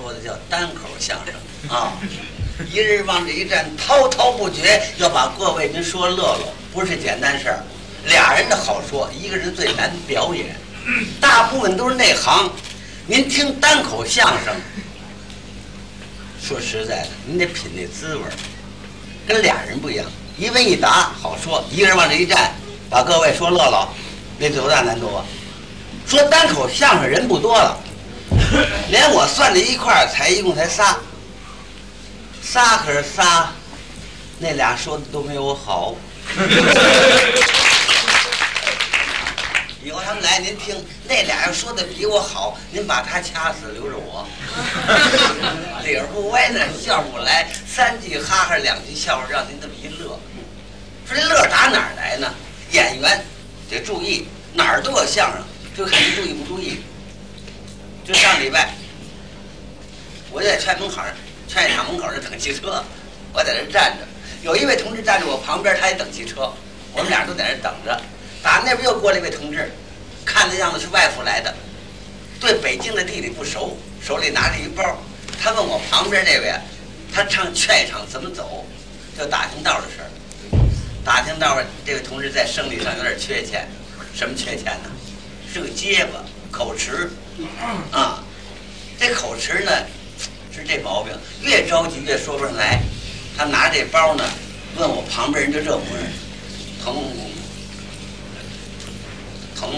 说的叫单口相声啊，一人往这一站，滔滔不绝，要把各位您说乐乐，不是简单事儿。俩人的好说，一个人最难表演，大部分都是内行。您听单口相声，说实在的，您得品那滋味儿，跟俩人不一样。一问一答好说，一个人往这一站，把各位说乐了，那多大难度啊！说单口相声人不多了，连我算在一块儿才一共才仨，仨可是仨，那俩说的都没有我好。以后他们来，您听那俩要说的比我好，您把他掐死，留着我。理儿不歪呢，笑不来，三句哈哈，两句笑话，让您这么一乐。说这乐打哪儿来呢？演员得注意，哪儿都有相声，就看你注意不注意。就上礼拜，我在劝门口儿，劝业场门口儿等汽车，我在这站着，有一位同志站在我旁边，他也等汽车，我们俩都在那等着。打那边又过来一位同志，看的样子是外府来的，对北京的地理不熟，手里拿着一包。他问我旁边那位，他唱劝业场怎么走，就打听道的事儿。打听道，这位同志在生理上有点缺陷，什么缺陷呢？是个结巴，口吃。啊，这口吃呢是这毛病，越着急越说不上来。他拿这包呢，问我旁边人就这模样，疼疼。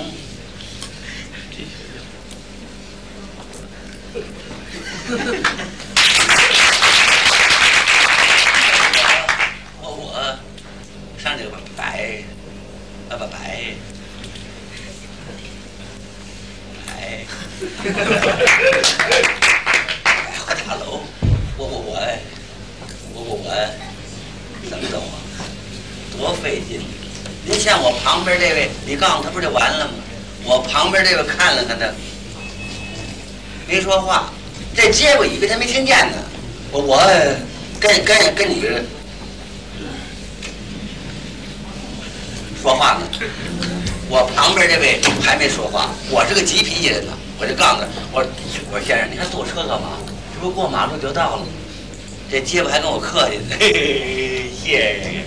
我我上这个白啊不白哈哈哈，百货大楼，我我我我我我怎么走啊？多费劲！您像我旁边这位，你告诉他不就完了吗？我旁边这位看了看他，没说话。这结果以为他没听见呢。我我跟跟跟你说话呢。我旁边这位还没说话，我是个急脾气人呢，我就告诉他，我说我说先生，你还坐车干嘛？这不过马路就到了吗？这结巴还跟我客气呢，嘿嘿，谢谢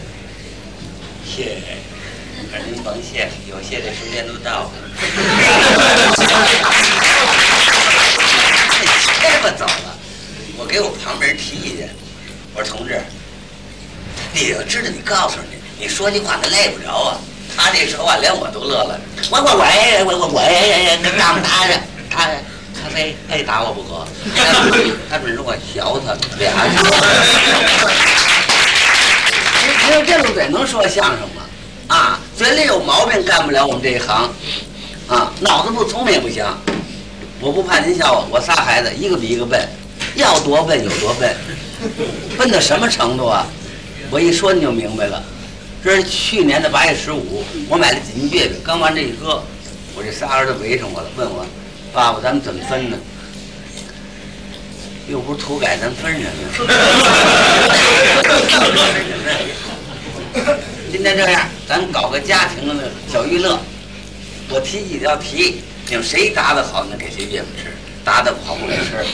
谢谢。可是您甭谢，有谢的时间都到了。这结巴走了，我给我旁边人提意见，我说同志，你要知道，你告诉你，你说句话他累不着啊。他这说话连我都乐了，我我我我我我我哎跟刚打着，他他非非打我不可，他准是我学他俩说，只有这种嘴能说相声吗？啊，嘴里有毛病，干不了我们这一行。啊，脑子不聪明不行。我不怕您笑话，我仨孩子一个比一个笨，要多笨有多笨，笨到什么程度啊？我一说你就明白了。这是去年的八月十五，我买了几斤月饼，刚完这一搁，我这仨儿子围上我了，问我爸爸咱们怎么分呢？又不是土改，咱分什么呀？今天这样，咱搞个家庭的小娱乐。我提几条题，你们谁答得好，那给谁月饼吃；答得不好，不给吃。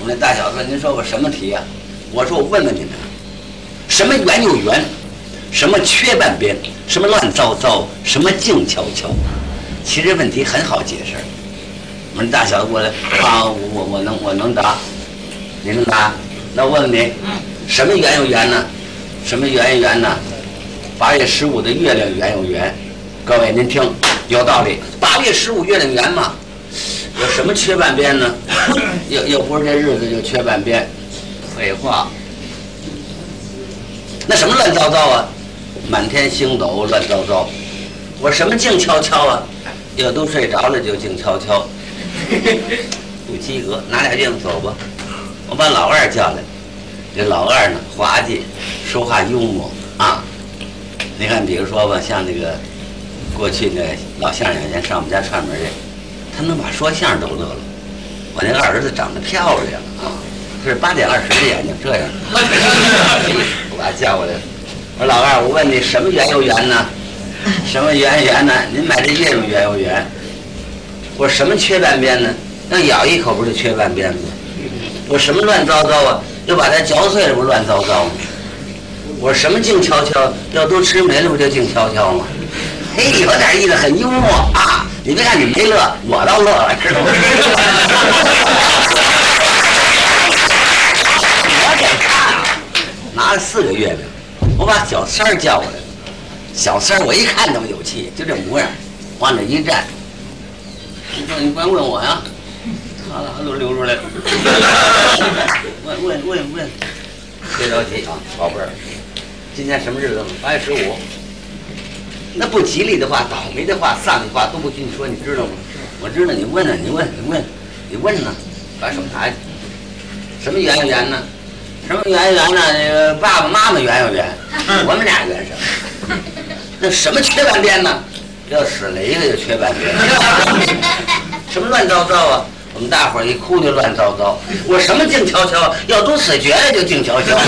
我们那大小子，您说我什么题呀、我说我问问你们，什么圆又圆，什么缺半边，什么乱糟糟，什么静悄悄。其实问题很好解释。我们大小子过来，啊，我我我能我能答，你能答？那我问问你，什么圆又圆呢？什么圆又圆呢？八月十五的月亮圆又圆。各位您听，有道理。八月十五月亮圆嘛，有什么缺半边呢？又又不是这日子就缺半边，废话。那什么乱糟糟啊？满天星斗乱糟糟。我什么静悄悄啊？又都睡着了就静悄悄。不及格，拿俩镜子走吧。我把老二叫来，这老二呢滑稽，说话幽默啊。你看，比如说吧，像那个过去那老相声演员上我们家串门去，他能把说相声都乐了。我那个儿子长得漂亮啊，是八点二十的眼睛，这样。我把他叫过来，我说老二，我问你什么圆又圆呢？什么圆圆呢？您买这月饼圆又圆。我说什么缺半边呢？那咬一口不就缺半边吗？我什么乱糟糟啊？要把它嚼碎了，不乱糟糟吗？我说什么静悄悄？要都吃没了，不就静悄悄吗？嘿，有点意思，很幽默啊！你别看你没乐，我倒乐了，知道吗？我给他啊，拿了四个月饼，我把小三儿叫过来了。小三儿我一看那么有气，就这模样，往那一站。你说你管问我呀？哈喇都流出来了。问问问问，别着急啊，宝贝儿，今天什么日子？八月十五。那不吉利的话、倒霉的话、丧的话都不许你说，你知道吗？我知道，你问呢，你问，你问，你问呢，把手拿下去。什么圆圆呢？什么圆圆呢？那个爸爸妈妈圆圆圆？我们俩圆什么？那什么缺半边呢？要死了一个就缺半边。什么乱糟糟啊？我们大伙儿一哭就乱糟糟。我什么静悄悄？要都死绝了就静悄悄。